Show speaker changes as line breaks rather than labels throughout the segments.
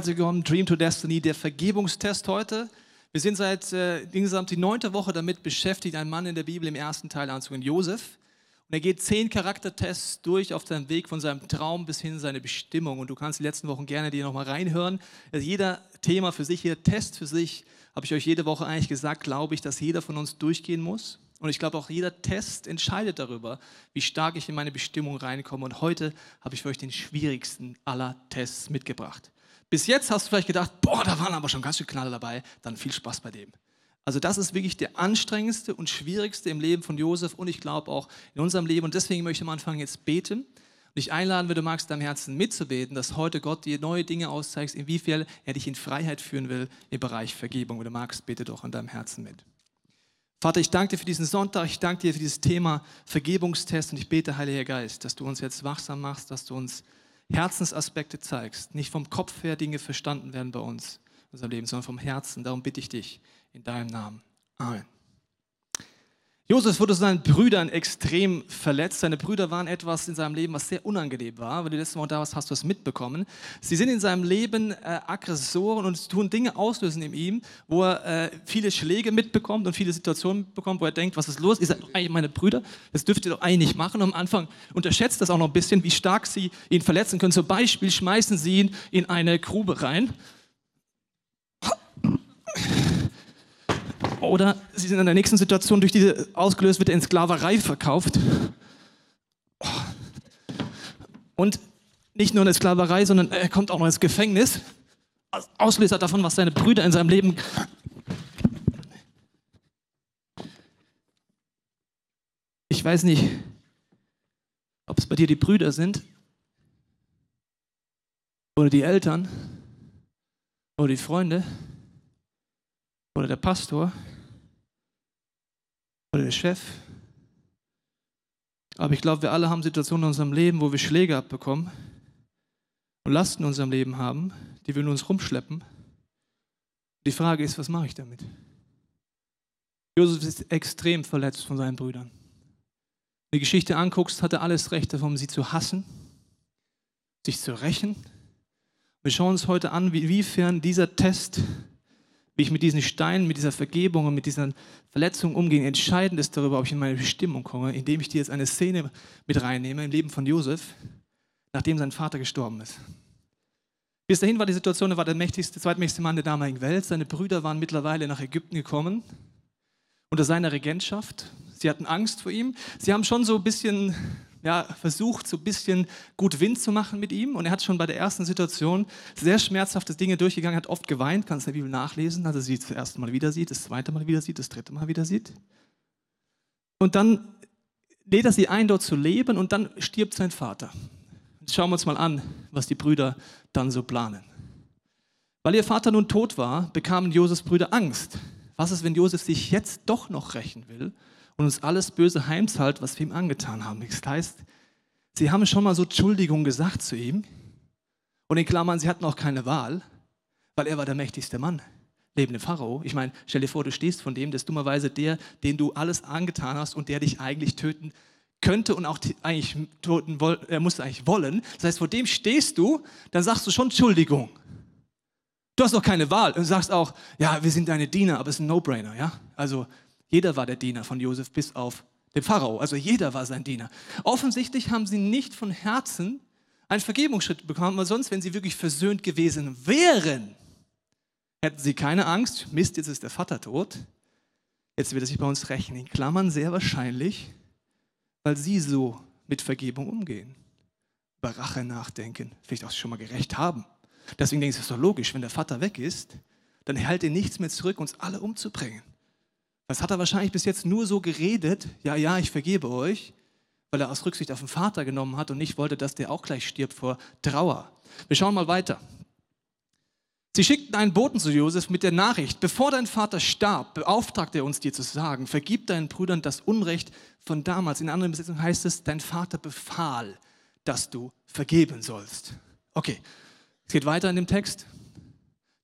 Herzlich willkommen, Dream to Destiny, der Vergebungstest heute. Wir sind seit äh, insgesamt die neunte Woche damit beschäftigt, einen Mann in der Bibel im ersten Teil anzugehen, Josef. Und er geht zehn Charaktertests durch auf seinem Weg von seinem Traum bis hin seine Bestimmung. Und du kannst die letzten Wochen gerne dir nochmal reinhören. Also jeder Thema für sich, jeder Test für sich, habe ich euch jede Woche eigentlich gesagt, glaube ich, dass jeder von uns durchgehen muss. Und ich glaube, auch jeder Test entscheidet darüber, wie stark ich in meine Bestimmung reinkomme. Und heute habe ich für euch den schwierigsten aller Tests mitgebracht. Bis jetzt hast du vielleicht gedacht, boah, da waren aber schon ganz schön Knaller dabei. Dann viel Spaß bei dem. Also das ist wirklich der anstrengendste und schwierigste im Leben von Josef und ich glaube auch in unserem Leben. Und deswegen möchte ich am Anfang jetzt beten und dich einladen, wenn du magst, deinem Herzen mitzubeten, dass heute Gott dir neue Dinge auszeigt, inwiefern er dich in Freiheit führen will im Bereich Vergebung. Wenn du magst, bete doch an deinem Herzen mit. Vater, ich danke dir für diesen Sonntag, ich danke dir für dieses Thema Vergebungstest und ich bete, Heiliger Geist, dass du uns jetzt wachsam machst, dass du uns Herzensaspekte zeigst. Nicht vom Kopf her Dinge verstanden werden bei uns, in unserem Leben, sondern vom Herzen. Darum bitte ich dich in deinem Namen. Amen. Josef wurde seinen Brüdern extrem verletzt. Seine Brüder waren etwas in seinem Leben, was sehr unangenehm war. Wenn du letztes Mal da warst, hast du es mitbekommen. Sie sind in seinem Leben äh, Aggressoren und tun Dinge auslösen in ihm, wo er äh, viele Schläge mitbekommt und viele Situationen mitbekommt, wo er denkt, was ist los? Ihr seid doch eigentlich meine Brüder. Das dürft ihr doch eigentlich nicht machen. Und am Anfang unterschätzt das auch noch ein bisschen, wie stark sie ihn verletzen können. Zum Beispiel schmeißen sie ihn in eine Grube rein oder sie sind in der nächsten Situation durch diese ausgelöst, wird in Sklaverei verkauft. Und nicht nur in der Sklaverei, sondern er kommt auch noch ins Gefängnis. Auslöser davon, was seine Brüder in seinem Leben. Ich weiß nicht, ob es bei dir die Brüder sind oder die Eltern oder die Freunde oder der Pastor oder der Chef. Aber ich glaube, wir alle haben Situationen in unserem Leben, wo wir Schläge abbekommen und Lasten in unserem Leben haben, die wir in uns rumschleppen. Die Frage ist, was mache ich damit? Josef ist extrem verletzt von seinen Brüdern. Wenn du die Geschichte anguckst, hat er alles Recht davon, sie zu hassen, sich zu rächen. Wir schauen uns heute an, inwiefern dieser Test wie ich mit diesen Steinen, mit dieser Vergebung und mit diesen Verletzungen umgehe, entscheidend ist darüber, ob ich in meine Bestimmung komme, indem ich dir jetzt eine Szene mit reinnehme im Leben von Josef, nachdem sein Vater gestorben ist. Bis dahin war die Situation, er war der mächtigste, zweitmächtigste Mann der damaligen Welt. Seine Brüder waren mittlerweile nach Ägypten gekommen, unter seiner Regentschaft. Sie hatten Angst vor ihm. Sie haben schon so ein bisschen ja, versucht, so ein bisschen gut Wind zu machen mit ihm. Und er hat schon bei der ersten Situation sehr schmerzhafte Dinge durchgegangen, hat oft geweint, kannst in der Bibel nachlesen, als er sie das erste Mal wieder sieht, das zweite Mal wieder sieht, das dritte Mal wieder sieht. Und dann lädt er sie ein, dort zu leben und dann stirbt sein Vater. Jetzt schauen wir uns mal an, was die Brüder dann so planen. Weil ihr Vater nun tot war, bekamen Josefs Brüder Angst. Was ist, wenn Josef sich jetzt doch noch rächen will und uns alles Böse heimzahlt, was wir ihm angetan haben. Das heißt, sie haben schon mal so Entschuldigung gesagt zu ihm. Und in Klammern, sie hatten auch keine Wahl, weil er war der mächtigste Mann, lebende Pharao. Ich meine, stell dir vor, du stehst von dem, der ist dummerweise der, den du alles angetan hast und der dich eigentlich töten könnte und auch eigentlich töten er musste eigentlich wollen. Das heißt, vor dem stehst du, dann sagst du schon Entschuldigung. Du hast doch keine Wahl und sagst auch, ja, wir sind deine Diener, aber es ist ein No-Brainer, ja? Also jeder war der Diener von Josef bis auf den Pharao. Also jeder war sein Diener. Offensichtlich haben sie nicht von Herzen einen Vergebungsschritt bekommen, weil sonst, wenn sie wirklich versöhnt gewesen wären, hätten sie keine Angst. Mist, jetzt ist der Vater tot. Jetzt wird er sich bei uns rächen. In Klammern sehr wahrscheinlich, weil sie so mit Vergebung umgehen. Über Rache nachdenken, vielleicht auch schon mal gerecht haben. Deswegen denke ich, es ist doch logisch, wenn der Vater weg ist, dann hält er nichts mehr zurück, uns alle umzubringen. Das hat er wahrscheinlich bis jetzt nur so geredet, ja, ja, ich vergebe euch, weil er aus Rücksicht auf den Vater genommen hat und nicht wollte, dass der auch gleich stirbt vor Trauer. Wir schauen mal weiter. Sie schickten einen Boten zu Josef mit der Nachricht, bevor dein Vater starb, beauftragte er uns dir zu sagen, vergib deinen Brüdern das Unrecht von damals. In anderen Besetzungen heißt es, dein Vater befahl, dass du vergeben sollst. Okay, es geht weiter in dem Text.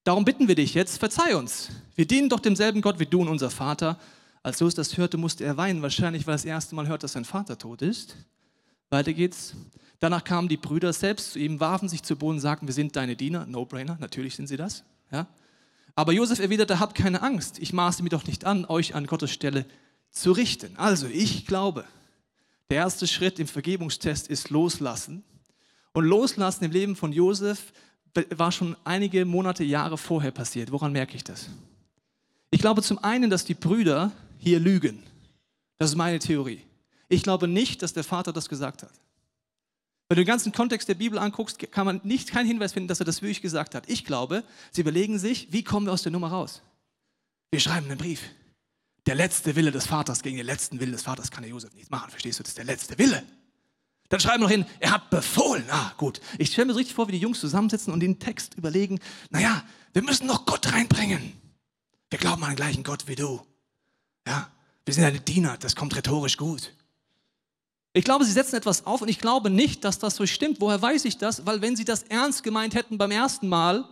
Darum bitten wir dich jetzt, verzeih uns. Wir dienen doch demselben Gott wie du und unser Vater. Als Josef das hörte, musste er weinen, wahrscheinlich weil er das erste Mal hört, dass sein Vater tot ist. Weiter geht's. Danach kamen die Brüder selbst zu ihm, warfen sich zu Boden, sagten, wir sind deine Diener. No-brainer, natürlich sind sie das. Ja? Aber Josef erwiderte, habt keine Angst, ich maße mir doch nicht an, euch an Gottes Stelle zu richten. Also ich glaube, der erste Schritt im Vergebungstest ist loslassen. Und loslassen im Leben von Josef war schon einige Monate, Jahre vorher passiert. Woran merke ich das? Ich glaube zum einen, dass die Brüder hier lügen. Das ist meine Theorie. Ich glaube nicht, dass der Vater das gesagt hat. Wenn du den ganzen Kontext der Bibel anguckst, kann man nicht keinen Hinweis finden, dass er das wirklich gesagt hat. Ich glaube, sie überlegen sich, wie kommen wir aus der Nummer raus? Wir schreiben einen Brief. Der letzte Wille des Vaters gegen den letzten Willen des Vaters kann der Josef nicht machen. Verstehst du? Das ist der letzte Wille. Dann schreiben wir noch hin, er hat befohlen. Ah, gut. Ich stelle mir so richtig vor, wie die Jungs zusammensitzen und den Text überlegen, naja, wir müssen noch Gott reinbringen. Wir glauben an den gleichen Gott wie du. Ja, wir sind deine Diener, das kommt rhetorisch gut. Ich glaube, sie setzen etwas auf und ich glaube nicht, dass das so stimmt. Woher weiß ich das? Weil wenn sie das ernst gemeint hätten beim ersten Mal,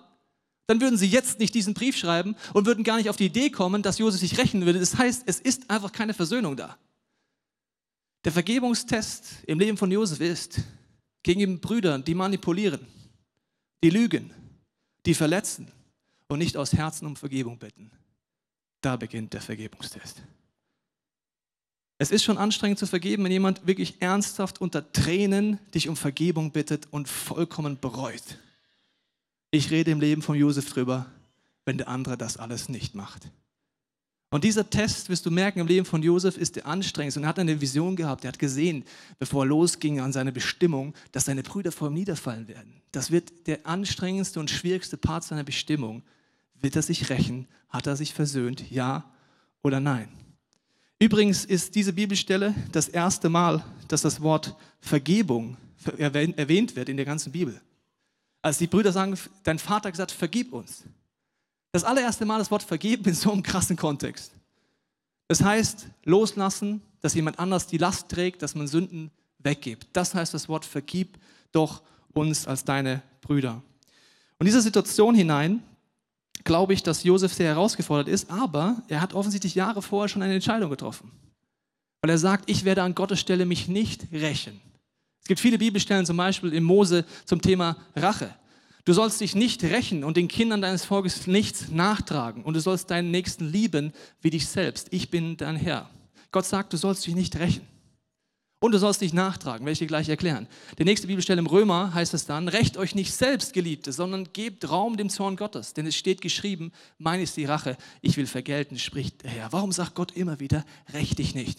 dann würden sie jetzt nicht diesen Brief schreiben und würden gar nicht auf die Idee kommen, dass Josef sich rächen würde. Das heißt, es ist einfach keine Versöhnung da. Der Vergebungstest im Leben von Josef ist, gegenüber Brüdern, die manipulieren, die lügen, die verletzen und nicht aus Herzen um Vergebung bitten. Da beginnt der Vergebungstest. Es ist schon anstrengend zu vergeben, wenn jemand wirklich ernsthaft unter Tränen dich um Vergebung bittet und vollkommen bereut. Ich rede im Leben von Josef drüber, wenn der andere das alles nicht macht. Und dieser Test, wirst du merken, im Leben von Josef ist der anstrengendste. Und er hat eine Vision gehabt. Er hat gesehen, bevor er losging an seine Bestimmung, dass seine Brüder vor ihm niederfallen werden. Das wird der anstrengendste und schwierigste Part seiner Bestimmung. Wird er sich rächen? Hat er sich versöhnt? Ja oder nein? Übrigens ist diese Bibelstelle das erste Mal, dass das Wort Vergebung erwähnt wird in der ganzen Bibel. Als die Brüder sagen, dein Vater hat gesagt, vergib uns. Das allererste Mal das Wort vergeben in so einem krassen Kontext. Das heißt, loslassen, dass jemand anders die Last trägt, dass man Sünden weggibt. Das heißt das Wort vergib doch uns als deine Brüder. Und in diese Situation hinein glaube ich, dass Josef sehr herausgefordert ist, aber er hat offensichtlich Jahre vorher schon eine Entscheidung getroffen. Weil er sagt, ich werde an Gottes Stelle mich nicht rächen. Es gibt viele Bibelstellen, zum Beispiel in Mose zum Thema Rache. Du sollst dich nicht rächen und den Kindern deines Volkes nichts nachtragen und du sollst deinen Nächsten lieben wie dich selbst. Ich bin dein Herr. Gott sagt, du sollst dich nicht rächen. Und du sollst dich nachtragen, werde ich dir gleich erklären. Die nächste Bibelstelle im Römer heißt es dann, recht euch nicht selbst, Geliebte, sondern gebt Raum dem Zorn Gottes. Denn es steht geschrieben, mein ist die Rache, ich will vergelten, spricht der Herr. Warum sagt Gott immer wieder, recht dich nicht?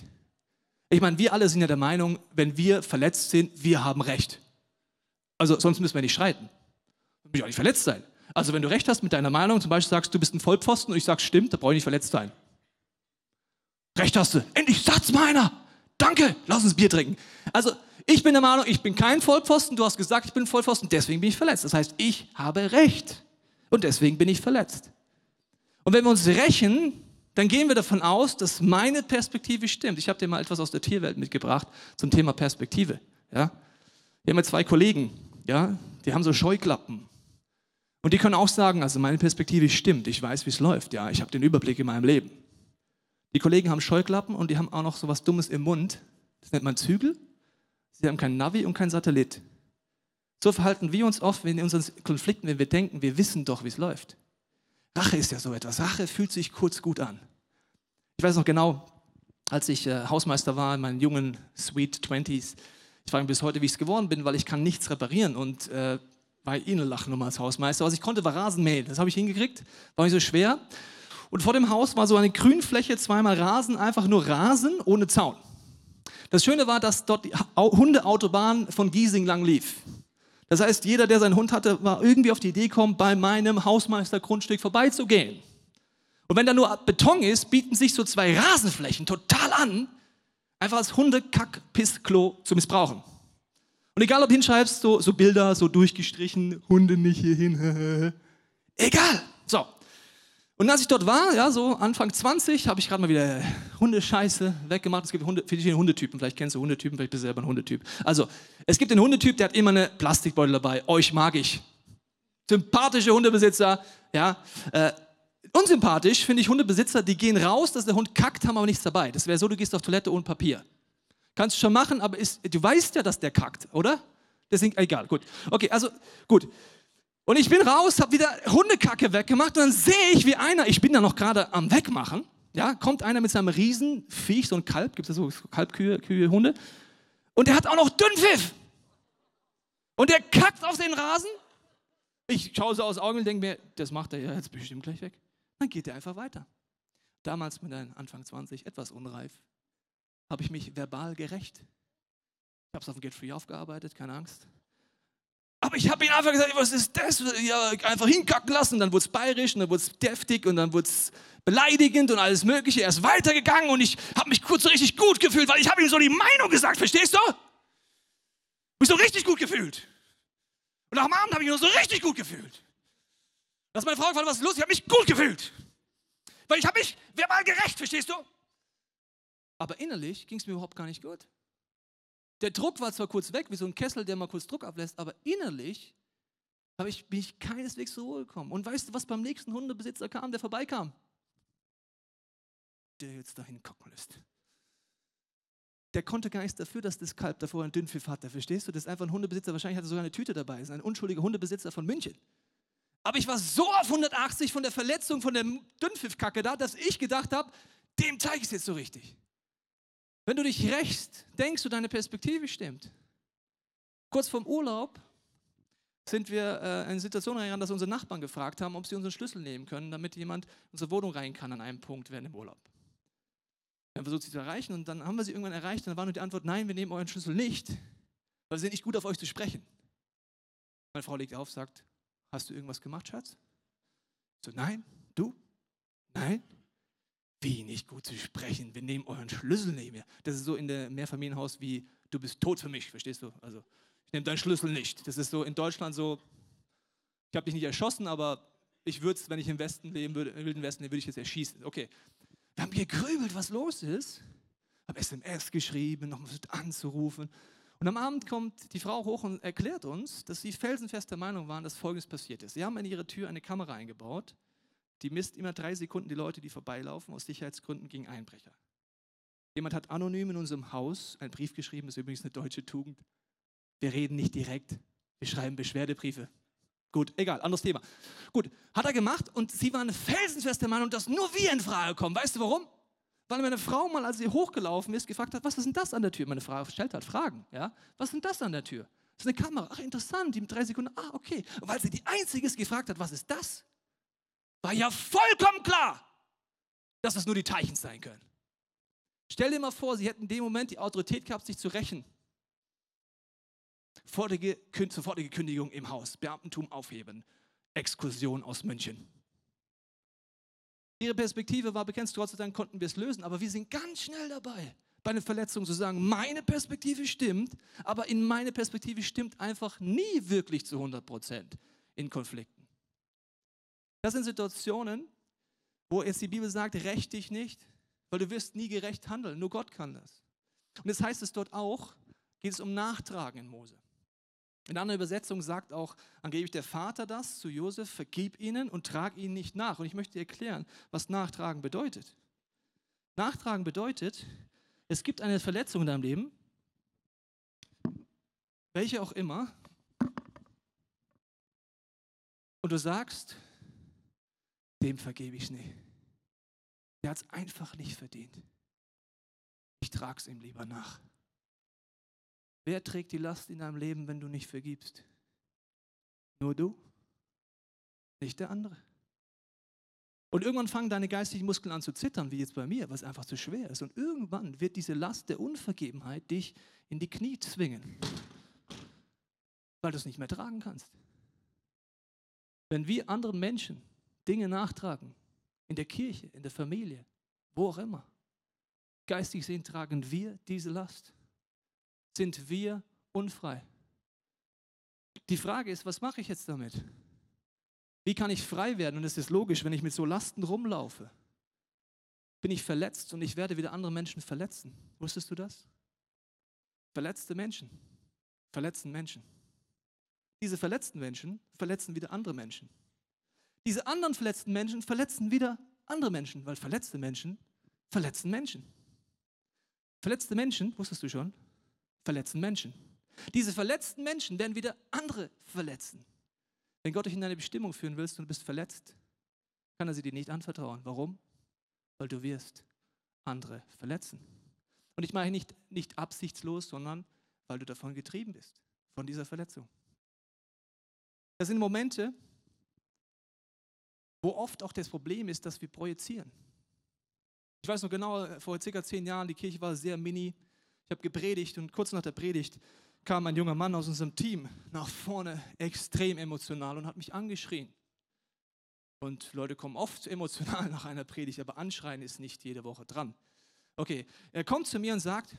Ich meine, wir alle sind ja der Meinung, wenn wir verletzt sind, wir haben Recht. Also sonst müssen wir nicht streiten. Will ich auch nicht verletzt sein. Also wenn du Recht hast mit deiner Meinung, zum Beispiel sagst, du bist ein Vollpfosten und ich sage, stimmt, da brauche ich nicht verletzt sein. Recht hast du. Endlich Satz meiner danke, lass uns Bier trinken. Also ich bin der Meinung, ich bin kein Vollpfosten, du hast gesagt, ich bin Vollpfosten, deswegen bin ich verletzt. Das heißt, ich habe Recht und deswegen bin ich verletzt. Und wenn wir uns rächen, dann gehen wir davon aus, dass meine Perspektive stimmt. Ich habe dir mal etwas aus der Tierwelt mitgebracht zum Thema Perspektive. Ja? Wir haben ja zwei Kollegen, ja? die haben so Scheuklappen. Und die können auch sagen, also meine Perspektive stimmt, ich weiß, wie es läuft, ja, ich habe den Überblick in meinem Leben. Die Kollegen haben Scheuklappen und die haben auch noch so was Dummes im Mund. Das nennt man Zügel. Sie haben kein Navi und kein Satellit. So verhalten wir uns oft in unseren Konflikten, wenn wir denken, wir wissen doch, wie es läuft. Rache ist ja so etwas. Rache fühlt sich kurz gut an. Ich weiß noch genau, als ich äh, Hausmeister war in meinen jungen Sweet Twenties, ich frage mich bis heute, wie ich es geworden bin, weil ich kann nichts reparieren und äh, bei lachen nur als Hausmeister. Was ich konnte, war Rasenmähen. Das habe ich hingekriegt, war nicht so schwer. Und vor dem Haus war so eine Grünfläche, zweimal Rasen, einfach nur Rasen ohne Zaun. Das Schöne war, dass dort die Hundeautobahn von Giesing lang lief. Das heißt, jeder, der seinen Hund hatte, war irgendwie auf die Idee gekommen, bei meinem Hausmeistergrundstück vorbeizugehen. Und wenn da nur Beton ist, bieten sich so zwei Rasenflächen total an, einfach als Hundekack, Piss, Klo zu missbrauchen. Und egal, ob hinschreibst, so, so Bilder, so durchgestrichen, Hunde nicht hierhin, egal. So, und als ich dort war, ja, so Anfang 20, habe ich gerade mal wieder Hundescheiße weggemacht. Es gibt Hunde, verschiedene Hundetypen. Vielleicht kennst du Hundetypen, vielleicht bist du selber ein Hundetyp. Also, es gibt einen Hundetyp, der hat immer eine Plastikbeutel dabei. Euch mag ich. Sympathische Hundebesitzer, ja. Äh, unsympathisch finde ich Hundebesitzer, die gehen raus, dass der Hund kackt, haben aber nichts dabei. Das wäre so, du gehst auf Toilette ohne Papier. Kannst du schon machen, aber ist, du weißt ja, dass der kackt, oder? Deswegen, egal, gut. Okay, also gut. Und ich bin raus, habe wieder Hundekacke weggemacht und dann sehe ich, wie einer, ich bin da noch gerade am Wegmachen, ja, kommt einer mit seinem Riesenviech, so ein Kalb, gibt es so Kalbkühe, Kühe, Hunde, und der hat auch noch Dünnpfiff. Und der kackt auf den Rasen. Ich schaue so aus Augen und denke mir, das macht er ja jetzt bestimmt gleich weg. Dann geht er einfach weiter. Damals mit einem Anfang 20, etwas unreif, habe ich mich verbal gerecht. Ich habe es auf dem Get Free aufgearbeitet, keine Angst. Aber ich habe ihn einfach gesagt, was ist das? Ja, einfach hinkacken lassen. Dann wurde es bayerisch und dann wurde es deftig und dann wurde es beleidigend und alles Mögliche. Er ist weitergegangen und ich habe mich kurz so richtig gut gefühlt, weil ich habe ihm so die Meinung gesagt, verstehst du? Mich so richtig gut gefühlt. Und nach dem Abend habe ich mich so richtig gut gefühlt. Dass meine Frau gefragt was ist los? Ich habe mich gut gefühlt. Weil ich habe mich verbal gerecht, verstehst du? Aber innerlich ging es mir überhaupt gar nicht gut. Der Druck war zwar kurz weg, wie so ein Kessel, der mal kurz Druck ablässt, aber innerlich habe ich, bin ich keineswegs zur Ruhe gekommen. Und weißt du, was beim nächsten Hundebesitzer kam, der vorbeikam? Der jetzt dahin gucken lässt. Der konnte gar nichts dafür, dass das Kalb davor einen Dünnpfiff hatte. Verstehst du? Das ist einfach ein Hundebesitzer. Wahrscheinlich hatte sogar eine Tüte dabei. Das ist ein unschuldiger Hundebesitzer von München. Aber ich war so auf 180 von der Verletzung, von der Dünnpfiffkacke da, dass ich gedacht habe, dem zeige ich es jetzt so richtig. Wenn du dich rächst, denkst du, deine Perspektive stimmt. Kurz vorm Urlaub sind wir äh, in eine Situation reingegangen, dass unsere Nachbarn gefragt haben, ob sie unseren Schlüssel nehmen können, damit jemand in unsere Wohnung rein kann an einem Punkt während dem Urlaub. Wir haben versucht, sie zu erreichen und dann haben wir sie irgendwann erreicht und dann war nur die Antwort, nein, wir nehmen euren Schlüssel nicht, weil wir sind nicht gut auf euch zu sprechen. Meine Frau legt auf, sagt, hast du irgendwas gemacht, Schatz? So, nein, du? Nein? Wie nicht gut zu sprechen, wir nehmen euren Schlüssel nicht mehr. Das ist so in der Mehrfamilienhaus wie, du bist tot für mich, verstehst du? Also, ich nehme deinen Schlüssel nicht. Das ist so in Deutschland so, ich habe dich nicht erschossen, aber ich würde es, wenn ich im Westen leben würde, im Wilden Westen, würde ich jetzt erschießen. Okay. Wir haben gegrübelt, was los ist. Habe SMS geschrieben, noch versucht anzurufen. Und am Abend kommt die Frau hoch und erklärt uns, dass sie felsenfest der Meinung waren, dass Folgendes passiert ist. Sie haben in ihre Tür eine Kamera eingebaut die misst immer drei Sekunden die Leute, die vorbeilaufen, aus Sicherheitsgründen gegen Einbrecher. Jemand hat anonym in unserem Haus einen Brief geschrieben, das ist übrigens eine deutsche Tugend. Wir reden nicht direkt, wir schreiben Beschwerdebriefe. Gut, egal, anderes Thema. Gut, hat er gemacht und sie war eine felsenfeste Meinung, dass nur wir in Frage kommen. Weißt du warum? Weil meine Frau mal, als sie hochgelaufen ist, gefragt hat, was ist denn das an der Tür? Meine Frau stellt hat Fragen, ja? Was ist denn das an der Tür? Das ist eine Kamera. Ach, interessant, die mit drei Sekunden. Ah, okay. Und weil sie die Einzige ist, gefragt hat, was ist das? War ja vollkommen klar, dass das nur die Teilchen sein können. Stell dir mal vor, sie hätten in dem Moment die Autorität gehabt, sich zu rächen. Sofortige, Kündigung im Haus, Beamtentum aufheben, Exkursion aus München. Ihre Perspektive war begrenzt, trotzdem dann konnten wir es lösen, aber wir sind ganz schnell dabei, bei einer Verletzung zu sagen, meine Perspektive stimmt, aber in meine Perspektive stimmt einfach nie wirklich zu 100 Prozent in Konflikten. Das sind Situationen, wo jetzt die Bibel sagt, rächt dich nicht, weil du wirst nie gerecht handeln. Nur Gott kann das. Und das heißt es dort auch, geht es um Nachtragen in Mose. In einer Übersetzung sagt auch angeblich der Vater das zu Josef, vergib ihnen und trag ihnen nicht nach. Und ich möchte dir erklären, was Nachtragen bedeutet. Nachtragen bedeutet, es gibt eine Verletzung in deinem Leben, welche auch immer, und du sagst, dem vergebe ich nicht. Der hat es einfach nicht verdient. Ich trage es ihm lieber nach. Wer trägt die Last in deinem Leben, wenn du nicht vergibst? Nur du, nicht der andere. Und irgendwann fangen deine geistigen Muskeln an zu zittern, wie jetzt bei mir, was einfach zu schwer ist. Und irgendwann wird diese Last der Unvergebenheit dich in die Knie zwingen, weil du es nicht mehr tragen kannst. Wenn wir anderen Menschen Dinge nachtragen. In der Kirche, in der Familie, wo auch immer. Geistig sehen, tragen wir diese Last. Sind wir unfrei? Die Frage ist, was mache ich jetzt damit? Wie kann ich frei werden? Und es ist logisch, wenn ich mit so Lasten rumlaufe, bin ich verletzt und ich werde wieder andere Menschen verletzen. Wusstest du das? Verletzte Menschen verletzen Menschen. Diese verletzten Menschen verletzen wieder andere Menschen. Diese anderen verletzten Menschen verletzen wieder andere Menschen, weil verletzte Menschen verletzen Menschen. Verletzte Menschen, wusstest du schon, verletzen Menschen. Diese verletzten Menschen werden wieder andere verletzen. Wenn Gott dich in deine Bestimmung führen willst und du bist verletzt, kann er sie dir nicht anvertrauen. Warum? Weil du wirst andere verletzen. Und ich meine nicht, nicht absichtslos, sondern weil du davon getrieben bist, von dieser Verletzung. Das sind Momente, wo oft auch das Problem ist, dass wir projizieren. Ich weiß noch genau, vor circa zehn Jahren, die Kirche war sehr mini. Ich habe gepredigt und kurz nach der Predigt kam ein junger Mann aus unserem Team nach vorne, extrem emotional und hat mich angeschrien. Und Leute kommen oft emotional nach einer Predigt, aber anschreien ist nicht jede Woche dran. Okay, er kommt zu mir und sagt,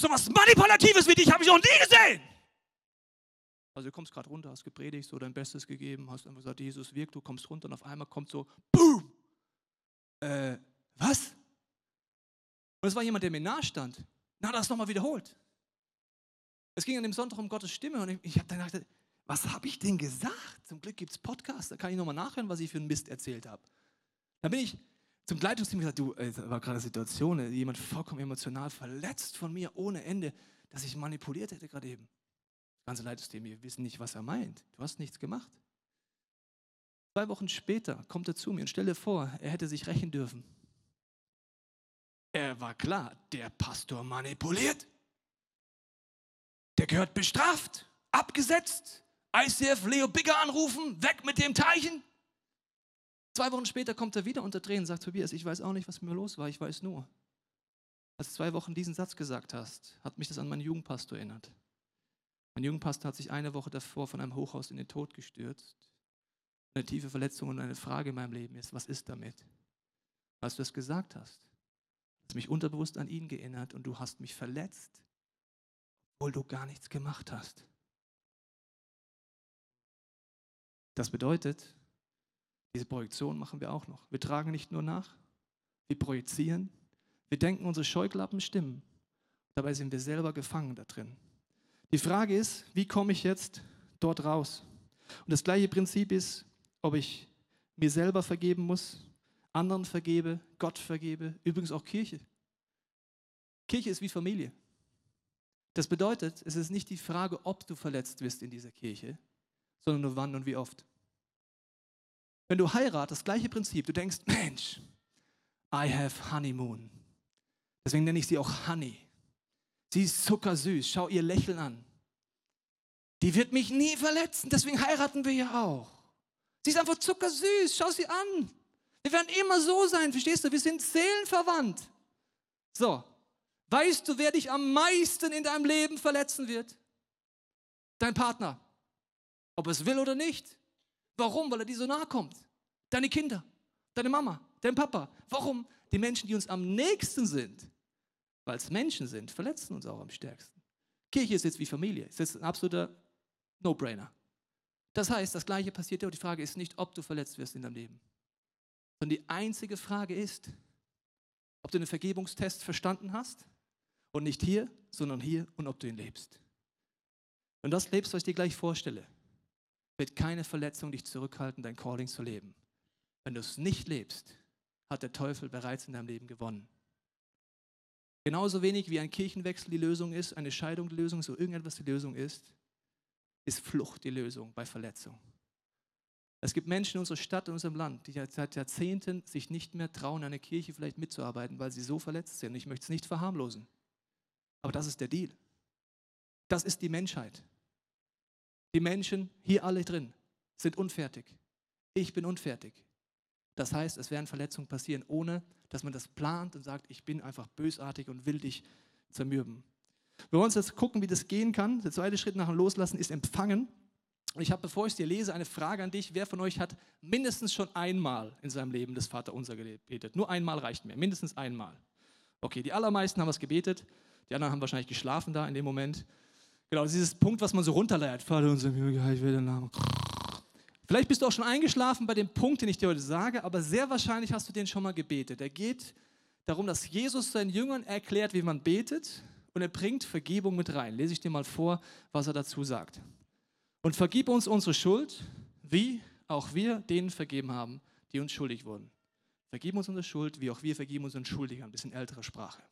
so was Manipulatives wie dich habe ich noch nie gesehen. Also du kommst gerade runter, hast gepredigt, so dein Bestes gegeben, hast einfach gesagt, Jesus wirkt, du kommst runter und auf einmal kommt so, boom, äh, was? Und es war jemand, der mir nahe stand. Na, das nochmal wiederholt. Es ging an dem Sonntag um Gottes Stimme und ich, ich habe dann gedacht, was habe ich denn gesagt? Zum Glück gibt es Podcasts, da kann ich nochmal nachhören, was ich für einen Mist erzählt habe. Dann bin ich zum Leitungsteam gesagt, du, es war gerade eine Situation, jemand vollkommen emotional verletzt von mir ohne Ende, dass ich manipuliert hätte gerade eben. Ganze Leitungsteam, wir wissen nicht, was er meint. Du hast nichts gemacht. Zwei Wochen später kommt er zu mir und stell dir vor, er hätte sich rächen dürfen. Er war klar, der Pastor manipuliert. Der gehört bestraft, abgesetzt. ICF Leo Bigger anrufen, weg mit dem Teichen. Zwei Wochen später kommt er wieder unter Tränen und sagt, Tobias, ich weiß auch nicht, was mir los war, ich weiß nur. Als du zwei Wochen diesen Satz gesagt hast, hat mich das an meinen Jugendpastor erinnert. Mein Jugendpastor hat sich eine Woche davor von einem Hochhaus in den Tod gestürzt. Eine tiefe Verletzung und eine Frage in meinem Leben ist, was ist damit? Als du das gesagt hast, hast mich unterbewusst an ihn geerinnert und du hast mich verletzt, obwohl du gar nichts gemacht hast. Das bedeutet, diese Projektion machen wir auch noch. Wir tragen nicht nur nach, wir projizieren, wir denken, unsere Scheuklappen stimmen. Dabei sind wir selber gefangen da drin. Die Frage ist, wie komme ich jetzt dort raus? Und das gleiche Prinzip ist, ob ich mir selber vergeben muss, anderen vergebe, Gott vergebe, übrigens auch Kirche. Kirche ist wie Familie. Das bedeutet, es ist nicht die Frage, ob du verletzt wirst in dieser Kirche, sondern nur wann und wie oft. Wenn du heiratest, das gleiche Prinzip, du denkst, Mensch, I have honeymoon. Deswegen nenne ich sie auch Honey. Sie ist zuckersüß, schau ihr Lächeln an. Die wird mich nie verletzen, deswegen heiraten wir ja auch. Sie ist einfach zuckersüß, schau sie an. Wir werden immer so sein, verstehst du? Wir sind seelenverwandt. So, weißt du, wer dich am meisten in deinem Leben verletzen wird? Dein Partner. Ob es will oder nicht. Warum? Weil er dir so nahe kommt. Deine Kinder, deine Mama, dein Papa. Warum? Die Menschen, die uns am nächsten sind, weil es Menschen sind, verletzen uns auch am stärksten. Kirche ist jetzt wie Familie. Ist jetzt ein absoluter No-Brainer. Das heißt, das Gleiche passiert dir und die Frage ist nicht, ob du verletzt wirst in deinem Leben, sondern die einzige Frage ist, ob du den Vergebungstest verstanden hast und nicht hier, sondern hier und ob du ihn lebst. Und das lebst, was ich dir gleich vorstelle wird keine Verletzung dich zurückhalten, dein Calling zu leben. Wenn du es nicht lebst, hat der Teufel bereits in deinem Leben gewonnen. Genauso wenig wie ein Kirchenwechsel die Lösung ist, eine Scheidung die Lösung so irgendetwas die Lösung ist, ist Flucht die Lösung bei Verletzung. Es gibt Menschen in unserer Stadt, in unserem Land, die seit Jahrzehnten sich nicht mehr trauen, an einer Kirche vielleicht mitzuarbeiten, weil sie so verletzt sind. Ich möchte es nicht verharmlosen. Aber das ist der Deal. Das ist die Menschheit. Die Menschen, hier alle drin, sind unfertig. Ich bin unfertig. Das heißt, es werden Verletzungen passieren, ohne dass man das plant und sagt, ich bin einfach bösartig und will dich zermürben. Wir wollen uns jetzt gucken, wie das gehen kann. Der zweite Schritt nach dem Loslassen ist Empfangen. Und ich habe, bevor ich es dir lese, eine Frage an dich. Wer von euch hat mindestens schon einmal in seinem Leben das Vaterunser gebetet? Nur einmal reicht mir, mindestens einmal. Okay, die allermeisten haben es gebetet. Die anderen haben wahrscheinlich geschlafen da in dem Moment. Genau, dieses Punkt, was man so runterleiert. Vater unser Himmel, ich will den Namen. Vielleicht bist du auch schon eingeschlafen bei dem Punkt, den ich dir heute sage, aber sehr wahrscheinlich hast du den schon mal gebetet. Er geht darum, dass Jesus seinen Jüngern erklärt, wie man betet und er bringt Vergebung mit rein. Lese ich dir mal vor, was er dazu sagt. Und vergib uns unsere Schuld, wie auch wir denen vergeben haben, die uns schuldig wurden. Vergib uns unsere Schuld, wie auch wir vergeben unseren Schuldigern. Ein bisschen ältere Sprache.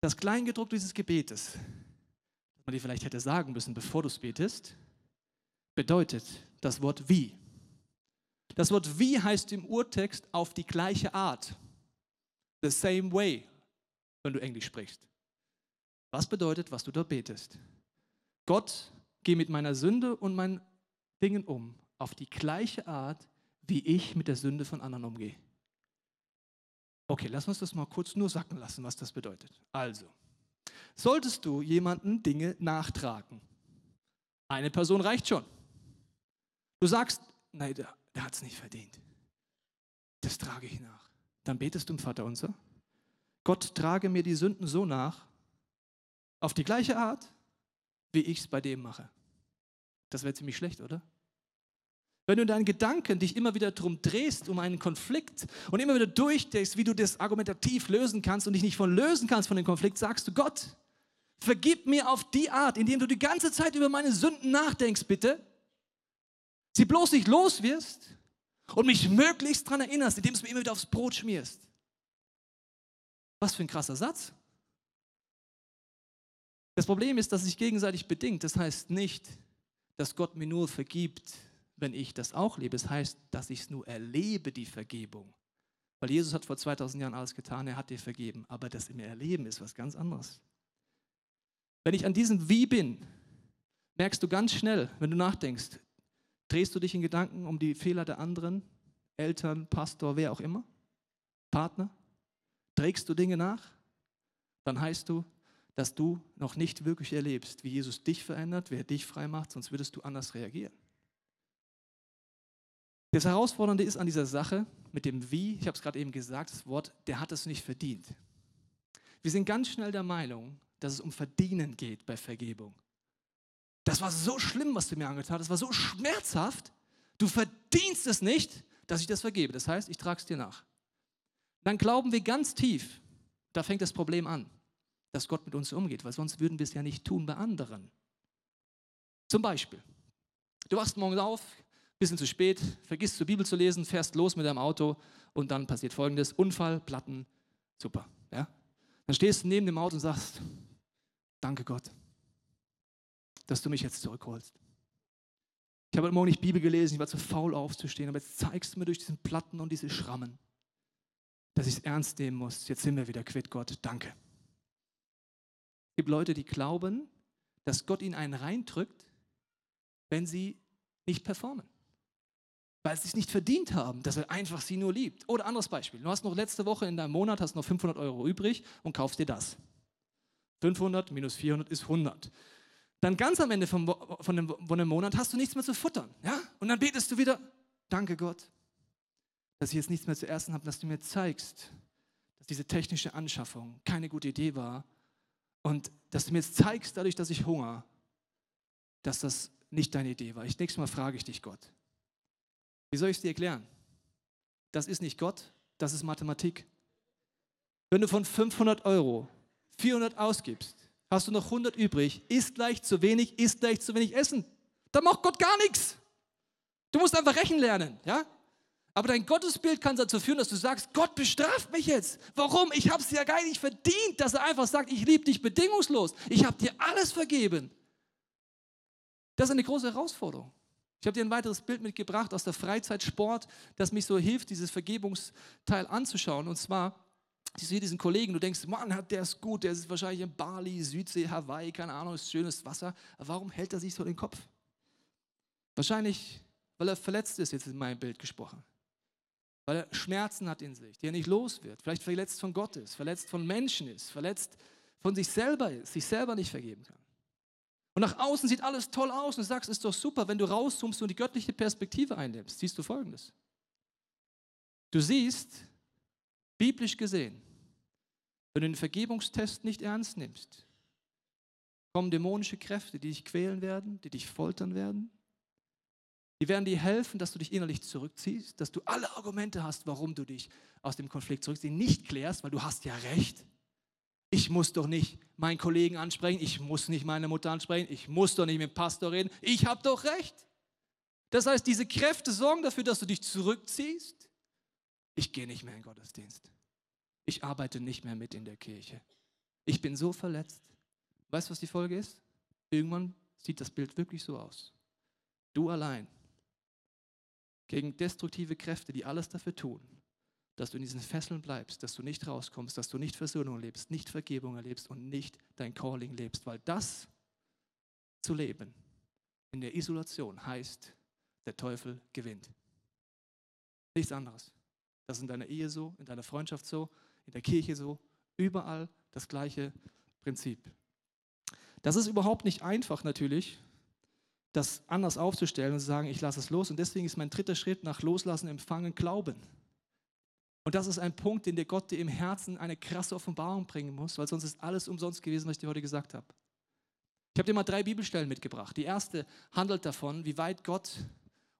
Das Kleingedruckte dieses Gebetes, das man dir vielleicht hätte sagen müssen, bevor du es betest, bedeutet das Wort wie. Das Wort wie heißt im Urtext auf die gleiche Art. The same way, wenn du Englisch sprichst. Was bedeutet, was du dort betest? Gott, geh mit meiner Sünde und meinen Dingen um, auf die gleiche Art, wie ich mit der Sünde von anderen umgehe. Okay, lass uns das mal kurz nur sacken lassen, was das bedeutet. Also, solltest du jemanden Dinge nachtragen, eine Person reicht schon. Du sagst, nein, der, der hat es nicht verdient. Das trage ich nach. Dann betest du im Vater unser. Gott trage mir die Sünden so nach, auf die gleiche Art, wie ich es bei dem mache. Das wäre ziemlich schlecht, oder? Wenn du in deinen Gedanken dich immer wieder darum drehst, um einen Konflikt und immer wieder durchdenkst, wie du das argumentativ lösen kannst und dich nicht von lösen kannst von dem Konflikt, sagst du, Gott, vergib mir auf die Art, indem du die ganze Zeit über meine Sünden nachdenkst, bitte. Sie bloß nicht los wirst und mich möglichst daran erinnerst, indem du es mir immer wieder aufs Brot schmierst. Was für ein krasser Satz. Das Problem ist, dass es sich gegenseitig bedingt. Das heißt nicht, dass Gott mir nur vergibt, wenn ich das auch lebe. Es das heißt, dass ich es nur erlebe, die Vergebung. Weil Jesus hat vor 2000 Jahren alles getan, er hat dir vergeben. Aber das im Erleben ist was ganz anderes. Wenn ich an diesem Wie bin, merkst du ganz schnell, wenn du nachdenkst, drehst du dich in Gedanken um die Fehler der anderen, Eltern, Pastor, wer auch immer, Partner, trägst du Dinge nach, dann heißt du, dass du noch nicht wirklich erlebst, wie Jesus dich verändert, wer dich frei macht, sonst würdest du anders reagieren. Das Herausfordernde ist an dieser Sache mit dem Wie, ich habe es gerade eben gesagt, das Wort, der hat es nicht verdient. Wir sind ganz schnell der Meinung, dass es um Verdienen geht bei Vergebung. Das war so schlimm, was du mir angetan hast, das war so schmerzhaft, du verdienst es nicht, dass ich das vergebe. Das heißt, ich trage es dir nach. Dann glauben wir ganz tief, da fängt das Problem an dass Gott mit uns umgeht, weil sonst würden wir es ja nicht tun bei anderen. Zum Beispiel, du wachst morgens auf, bisschen zu spät, vergisst zur Bibel zu lesen, fährst los mit deinem Auto und dann passiert folgendes: Unfall, Platten, super. Ja? Dann stehst du neben dem Auto und sagst: Danke Gott, dass du mich jetzt zurückholst. Ich habe heute Morgen nicht Bibel gelesen, ich war zu faul aufzustehen, aber jetzt zeigst du mir durch diesen Platten und diese Schrammen, dass ich es ernst nehmen muss. Jetzt sind wir wieder quitt, Gott. Danke. Es gibt Leute, die glauben, dass Gott ihnen einen reindrückt, wenn sie nicht performen. Weil sie es nicht verdient haben, dass er einfach sie nur liebt. Oder anderes Beispiel. Du hast noch letzte Woche in deinem Monat hast noch 500 Euro übrig und kaufst dir das. 500 minus 400 ist 100. Dann ganz am Ende von, von, dem, von dem Monat hast du nichts mehr zu futtern. Ja? Und dann betest du wieder, danke Gott, dass ich jetzt nichts mehr zu essen habe, dass du mir zeigst, dass diese technische Anschaffung keine gute Idee war und dass du mir jetzt zeigst, dadurch, dass ich Hunger, dass das nicht deine Idee war. Ich, nächstes Mal frage ich dich, Gott. Wie soll ich es dir erklären? Das ist nicht Gott, das ist Mathematik. Wenn du von 500 Euro 400 ausgibst, hast du noch 100 übrig, ist gleich zu wenig, ist gleich zu wenig Essen. Da macht Gott gar nichts. Du musst einfach rechnen lernen, ja? Aber dein Gottesbild kann dazu führen, dass du sagst, Gott bestraft mich jetzt. Warum? Ich habe es ja gar nicht verdient, dass er einfach sagt, ich liebe dich bedingungslos. Ich habe dir alles vergeben. Das ist eine große Herausforderung. Ich habe dir ein weiteres Bild mitgebracht aus der Freizeitsport, das mich so hilft, dieses Vergebungsteil anzuschauen. Und zwar, ich sehe diesen Kollegen, du denkst, Mann, der ist gut, der ist wahrscheinlich in Bali, Südsee, Hawaii, keine Ahnung, ist schönes Wasser. Warum hält er sich so den Kopf? Wahrscheinlich, weil er verletzt ist, jetzt in meinem Bild gesprochen weil er Schmerzen hat in sich, die er nicht los wird, vielleicht verletzt von Gott ist, verletzt von Menschen ist, verletzt von sich selber ist, sich selber nicht vergeben kann. Und nach außen sieht alles toll aus und du sagst, ist doch super, wenn du rauszoomst und die göttliche Perspektive einnimmst, siehst du folgendes. Du siehst, biblisch gesehen, wenn du den Vergebungstest nicht ernst nimmst, kommen dämonische Kräfte, die dich quälen werden, die dich foltern werden, die werden dir helfen, dass du dich innerlich zurückziehst, dass du alle Argumente hast, warum du dich aus dem Konflikt zurückziehst, nicht klärst, weil du hast ja recht. Ich muss doch nicht meinen Kollegen ansprechen, ich muss nicht meine Mutter ansprechen, ich muss doch nicht mit dem Pastor reden, ich habe doch recht. Das heißt, diese Kräfte sorgen dafür, dass du dich zurückziehst. Ich gehe nicht mehr in den Gottesdienst. Ich arbeite nicht mehr mit in der Kirche. Ich bin so verletzt. Weißt du, was die Folge ist? Irgendwann sieht das Bild wirklich so aus. Du allein gegen destruktive Kräfte, die alles dafür tun, dass du in diesen Fesseln bleibst, dass du nicht rauskommst, dass du nicht Versöhnung lebst, nicht Vergebung erlebst und nicht dein Calling lebst, weil das zu leben in der Isolation heißt, der Teufel gewinnt. Nichts anderes. Das ist in deiner Ehe so, in deiner Freundschaft so, in der Kirche so, überall das gleiche Prinzip. Das ist überhaupt nicht einfach natürlich, das anders aufzustellen und zu sagen, ich lasse es los. Und deswegen ist mein dritter Schritt nach Loslassen, Empfangen, Glauben. Und das ist ein Punkt, den dir Gott dir im Herzen eine krasse Offenbarung bringen muss, weil sonst ist alles umsonst gewesen, was ich dir heute gesagt habe. Ich habe dir mal drei Bibelstellen mitgebracht. Die erste handelt davon, wie weit Gott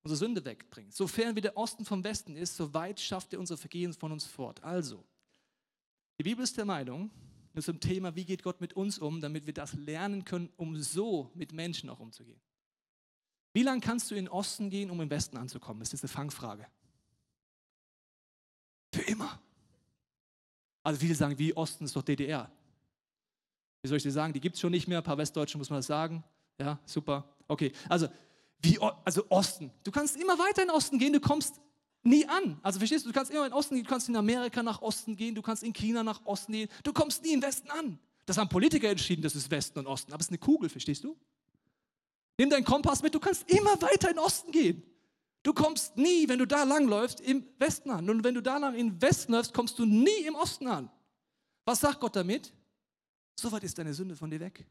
unsere Sünde wegbringt. Sofern wie der Osten vom Westen ist, so weit schafft er unser Vergehen von uns fort. Also, die Bibel ist der Meinung, zum Thema, wie geht Gott mit uns um, damit wir das lernen können, um so mit Menschen auch umzugehen. Wie lange kannst du in den Osten gehen, um im Westen anzukommen? Das ist eine Fangfrage. Für immer. Also viele sagen, wie Osten ist doch DDR. Wie soll ich dir sagen, die gibt es schon nicht mehr, ein paar Westdeutsche muss man das sagen. Ja, super. Okay, also, wie, also Osten. Du kannst immer weiter in den Osten gehen, du kommst nie an. Also verstehst du, du kannst immer in den Osten gehen, du kannst in Amerika nach Osten gehen, du kannst in China nach Osten gehen, du kommst nie im Westen an. Das haben Politiker entschieden, das ist Westen und Osten, aber es ist eine Kugel, verstehst du? Nimm deinen Kompass mit, du kannst immer weiter in den Osten gehen. Du kommst nie, wenn du da langläufst, im Westen an. Und wenn du da lang im Westen läufst, kommst du nie im Osten an. Was sagt Gott damit? So weit ist deine Sünde von dir weg.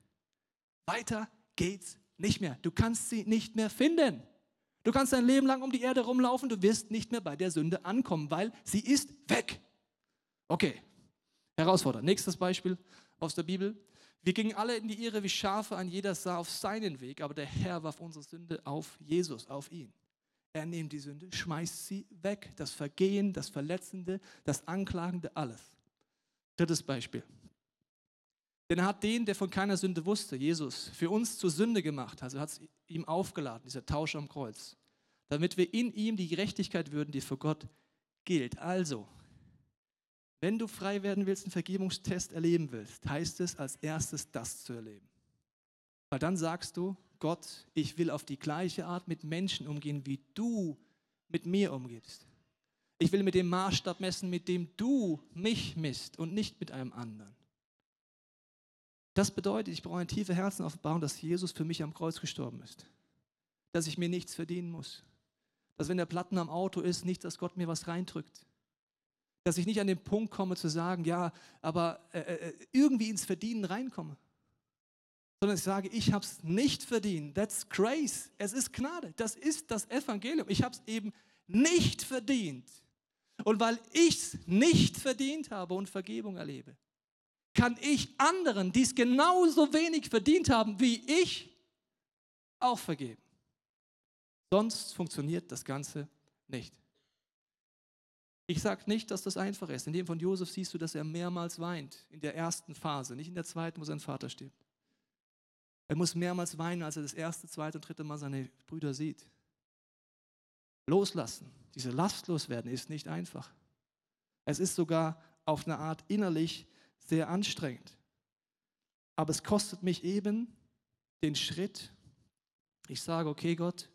Weiter geht's nicht mehr. Du kannst sie nicht mehr finden. Du kannst dein Leben lang um die Erde rumlaufen, du wirst nicht mehr bei der Sünde ankommen, weil sie ist weg. Okay, herausfordernd. Nächstes Beispiel aus der Bibel. Wir gingen alle in die Irre wie Schafe, ein jeder sah auf seinen Weg, aber der Herr warf unsere Sünde auf Jesus, auf ihn. Er nimmt die Sünde, schmeißt sie weg. Das Vergehen, das Verletzende, das Anklagende, alles. Drittes Beispiel. Denn er hat den, der von keiner Sünde wusste, Jesus, für uns zur Sünde gemacht. Also hat es ihm aufgeladen, dieser Tausch am Kreuz. Damit wir in ihm die Gerechtigkeit würden, die für Gott gilt. Also, wenn du frei werden willst, einen Vergebungstest erleben willst, heißt es als erstes das zu erleben. Weil dann sagst du, Gott, ich will auf die gleiche Art mit Menschen umgehen, wie du mit mir umgehst. Ich will mit dem Maßstab messen, mit dem du mich misst und nicht mit einem anderen. Das bedeutet, ich brauche eine tiefe Herzenaufbauung, dass Jesus für mich am Kreuz gestorben ist. Dass ich mir nichts verdienen muss. Dass wenn der Platten am Auto ist, nicht, dass Gott mir was reindrückt. Dass ich nicht an den Punkt komme zu sagen, ja, aber äh, äh irgendwie ins Verdienen reinkomme. Sondern ich sage, ich habe es nicht verdient. That's grace. Es ist Gnade. Das ist das Evangelium. Ich habe es eben nicht verdient. Und weil ich es nicht verdient habe und Vergebung erlebe, kann ich anderen, die es genauso wenig verdient haben wie ich, auch vergeben. Sonst funktioniert das Ganze nicht. Ich sage nicht, dass das einfach ist. In dem von Josef siehst du, dass er mehrmals weint, in der ersten Phase, nicht in der zweiten, wo sein Vater stirbt. Er muss mehrmals weinen, als er das erste, zweite und dritte Mal seine Brüder sieht. Loslassen, diese Last loswerden, ist nicht einfach. Es ist sogar auf eine Art innerlich sehr anstrengend. Aber es kostet mich eben den Schritt. Ich sage, okay Gott,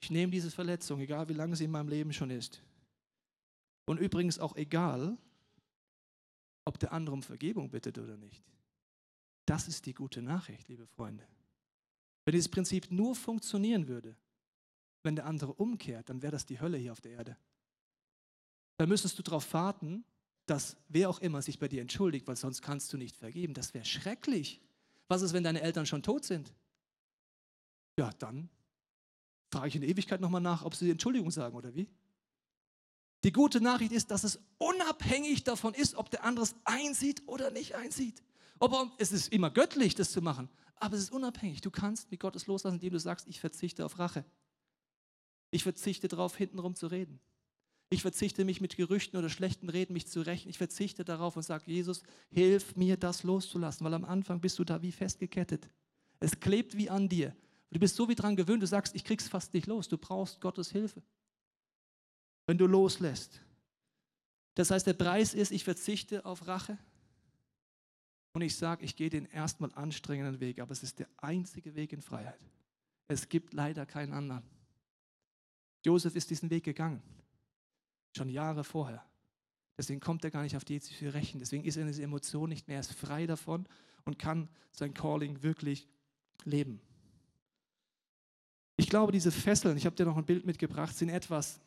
ich nehme diese Verletzung, egal wie lange sie in meinem Leben schon ist. Und übrigens auch egal, ob der andere um Vergebung bittet oder nicht. Das ist die gute Nachricht, liebe Freunde. Wenn dieses Prinzip nur funktionieren würde, wenn der andere umkehrt, dann wäre das die Hölle hier auf der Erde. Dann müsstest du darauf warten, dass wer auch immer sich bei dir entschuldigt, weil sonst kannst du nicht vergeben. Das wäre schrecklich. Was ist, wenn deine Eltern schon tot sind? Ja, dann frage ich in der Ewigkeit nochmal nach, ob sie Entschuldigung sagen oder wie. Die gute Nachricht ist, dass es unabhängig davon ist, ob der andere es einsieht oder nicht einsieht. Ob, es ist immer göttlich, das zu machen, aber es ist unabhängig. Du kannst mit Gottes loslassen, indem du sagst, ich verzichte auf Rache. Ich verzichte darauf, hintenrum zu reden. Ich verzichte mich mit Gerüchten oder schlechten Reden mich zu rächen. Ich verzichte darauf und sage, Jesus, hilf mir, das loszulassen, weil am Anfang bist du da wie festgekettet. Es klebt wie an dir. Du bist so wie dran gewöhnt, du sagst, ich krieg's fast nicht los. Du brauchst Gottes Hilfe. Wenn du loslässt. Das heißt, der Preis ist, ich verzichte auf Rache. Und ich sage, ich gehe den erstmal anstrengenden Weg, aber es ist der einzige Weg in Freiheit. Es gibt leider keinen anderen. Josef ist diesen Weg gegangen, schon Jahre vorher. Deswegen kommt er gar nicht auf die zu rächen. Deswegen ist er in dieser Emotion nicht mehr. Er ist frei davon und kann sein Calling wirklich leben. Ich glaube, diese Fesseln, ich habe dir noch ein Bild mitgebracht, sind etwas,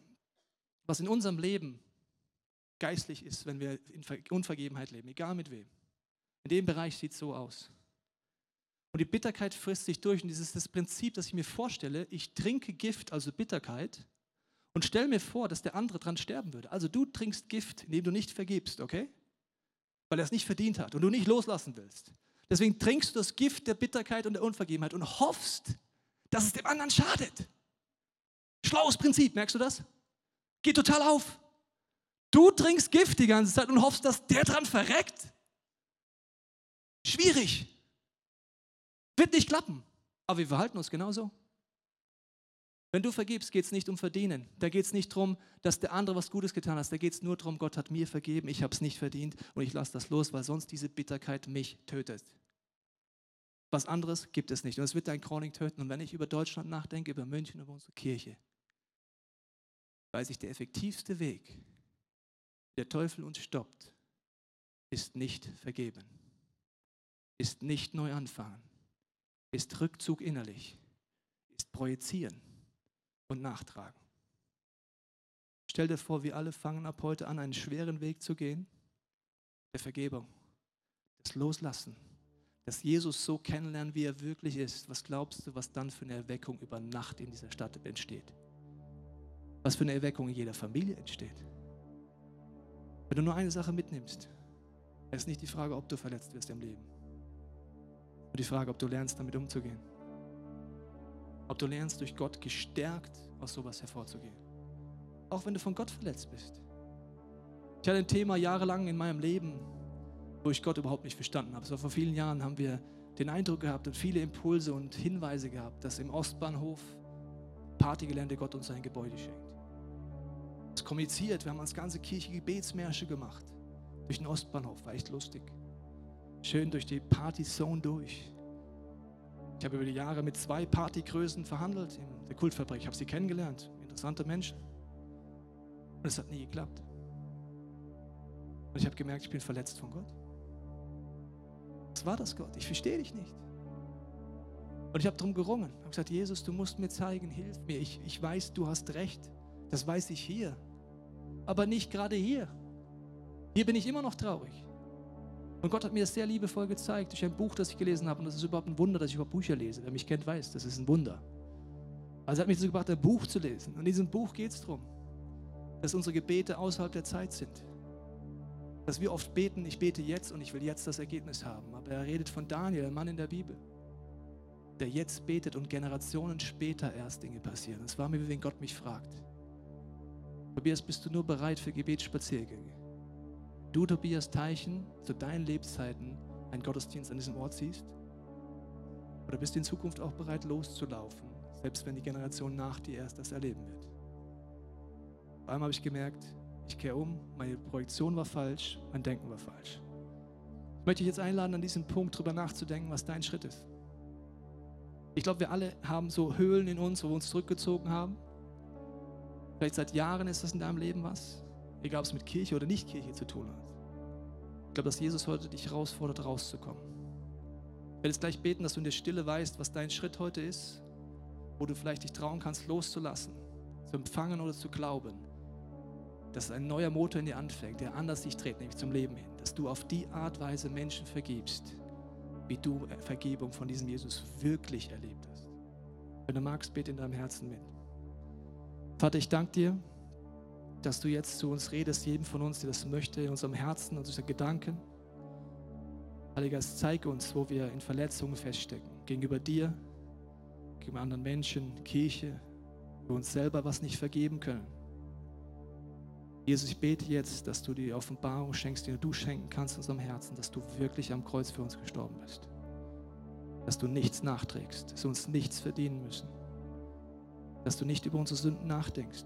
was in unserem Leben geistlich ist, wenn wir in Unvergebenheit leben, egal mit wem. In dem Bereich sieht es so aus. Und die Bitterkeit frisst sich durch. Und dieses das Prinzip, das ich mir vorstelle. Ich trinke Gift, also Bitterkeit, und stelle mir vor, dass der andere dran sterben würde. Also du trinkst Gift, indem du nicht vergibst, okay? Weil er es nicht verdient hat und du nicht loslassen willst. Deswegen trinkst du das Gift der Bitterkeit und der Unvergebenheit und hoffst, dass es dem anderen schadet. Schlaues Prinzip, merkst du das? Geht total auf. Du trinkst Gift die ganze Zeit und hoffst, dass der dran verreckt. Schwierig. Wird nicht klappen. Aber wir verhalten uns genauso. Wenn du vergibst, geht es nicht um Verdienen. Da geht es nicht darum, dass der andere was Gutes getan hat. Da geht es nur darum, Gott hat mir vergeben, ich habe es nicht verdient und ich lasse das los, weil sonst diese Bitterkeit mich tötet. Was anderes gibt es nicht. Und es wird dein Calling töten. Und wenn ich über Deutschland nachdenke, über München, über unsere Kirche, weiß ich, der effektivste Weg, der Teufel uns stoppt, ist nicht vergeben, ist nicht neu anfangen, ist Rückzug innerlich, ist projizieren und nachtragen. Stell dir vor, wir alle fangen ab heute an, einen schweren Weg zu gehen, der Vergebung, des Loslassen, dass Jesus so kennenlernen, wie er wirklich ist, was glaubst du, was dann für eine Erweckung über Nacht in dieser Stadt entsteht? Was für eine Erweckung in jeder Familie entsteht? Wenn du nur eine Sache mitnimmst, ist nicht die Frage, ob du verletzt wirst im Leben. Nur die Frage, ob du lernst, damit umzugehen. Ob du lernst, durch Gott gestärkt aus sowas hervorzugehen. Auch wenn du von Gott verletzt bist. Ich hatte ein Thema jahrelang in meinem Leben, wo ich Gott überhaupt nicht verstanden habe. So vor vielen Jahren haben wir den Eindruck gehabt und viele Impulse und Hinweise gehabt, dass im Ostbahnhof Partygelände Gott uns ein Gebäude schenkt. Es kommuniziert, wir haben als ganze Kirche Gebetsmärsche gemacht. Durch den Ostbahnhof, war echt lustig. Schön durch die Partyzone durch. Ich habe über die Jahre mit zwei Partygrößen verhandelt in der Kultfabrik. Ich habe sie kennengelernt. Interessante Menschen. Und es hat nie geklappt. Und ich habe gemerkt, ich bin verletzt von Gott. Was war das, Gott? Ich verstehe dich nicht. Und ich habe darum gerungen. Ich habe gesagt, Jesus, du musst mir zeigen, hilf mir. Ich, ich weiß, du hast recht. Das weiß ich hier. Aber nicht gerade hier. Hier bin ich immer noch traurig. Und Gott hat mir das sehr liebevoll gezeigt durch ein Buch, das ich gelesen habe. Und das ist überhaupt ein Wunder, dass ich überhaupt Bücher lese. Wer mich kennt, weiß, das ist ein Wunder. Also er hat mich dazu gebracht, ein Buch zu lesen. Und in diesem Buch geht es darum, dass unsere Gebete außerhalb der Zeit sind dass wir oft beten, ich bete jetzt und ich will jetzt das Ergebnis haben. Aber er redet von Daniel, ein Mann in der Bibel, der jetzt betet und Generationen später erst Dinge passieren. Das war mir, wie wenn Gott mich fragt. Tobias, bist du nur bereit für Gebetsspaziergänge? Du, Tobias Teichen, zu deinen Lebzeiten einen Gottesdienst an diesem Ort siehst? Oder bist du in Zukunft auch bereit, loszulaufen, selbst wenn die Generation nach dir erst das erleben wird? Vor allem habe ich gemerkt, ich kehre um, meine Projektion war falsch, mein Denken war falsch. Ich möchte dich jetzt einladen, an diesem Punkt darüber nachzudenken, was dein Schritt ist. Ich glaube, wir alle haben so Höhlen in uns, wo wir uns zurückgezogen haben. Vielleicht seit Jahren ist das in deinem Leben was, egal ob es mit Kirche oder nicht Kirche zu tun hat. Ich glaube, dass Jesus heute dich herausfordert, rauszukommen. Ich werde jetzt gleich beten, dass du in der Stille weißt, was dein Schritt heute ist, wo du vielleicht dich trauen kannst, loszulassen, zu empfangen oder zu glauben dass ein neuer Motor in dir anfängt, der anders sich dreht, nämlich zum Leben hin. Dass du auf die Art Weise Menschen vergibst, wie du Vergebung von diesem Jesus wirklich erlebt hast. Wenn du magst, bete in deinem Herzen mit. Vater, ich danke dir, dass du jetzt zu uns redest, jedem von uns, der das möchte, in unserem Herzen, in unseren Gedanken. Heiliger Geist, zeig uns, wo wir in Verletzungen feststecken. Gegenüber dir, gegenüber anderen Menschen, Kirche, wir uns selber was nicht vergeben können. Jesus, ich bete jetzt, dass du die Offenbarung schenkst, die du schenken kannst in unserem Herzen, dass du wirklich am Kreuz für uns gestorben bist. Dass du nichts nachträgst, dass wir uns nichts verdienen müssen. Dass du nicht über unsere Sünden nachdenkst,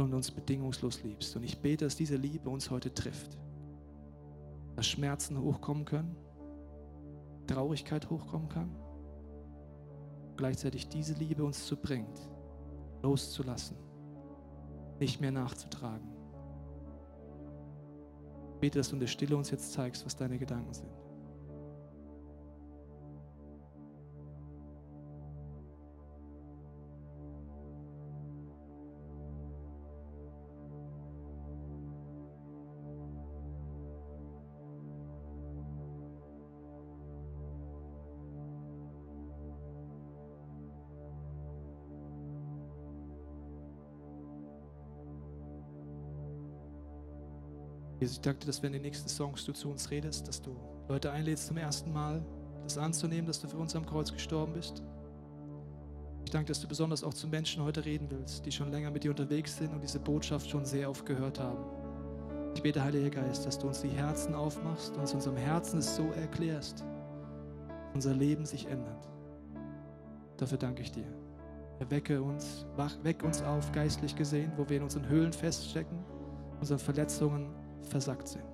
sondern uns bedingungslos liebst. Und ich bete, dass diese Liebe uns heute trifft. dass Schmerzen hochkommen können, Traurigkeit hochkommen kann. Gleichzeitig diese Liebe uns zu bringt, loszulassen, nicht mehr nachzutragen. Ich bete, dass du in der Stille uns jetzt zeigst, was deine Gedanken sind. Jesus, ich danke dir, dass wenn in den nächsten Songs du zu uns redest, dass du Leute einlädst zum ersten Mal, das anzunehmen, dass du für uns am Kreuz gestorben bist. Ich danke, dass du besonders auch zu Menschen heute reden willst, die schon länger mit dir unterwegs sind und diese Botschaft schon sehr oft gehört haben. Ich bete, Heiliger Geist, dass du uns die Herzen aufmachst und uns unserem Herzen es so erklärst, unser Leben sich ändert. Dafür danke ich dir. Erwecke uns, wach, weck uns auf, geistlich gesehen, wo wir in unseren Höhlen feststecken, unseren Verletzungen versagt sind.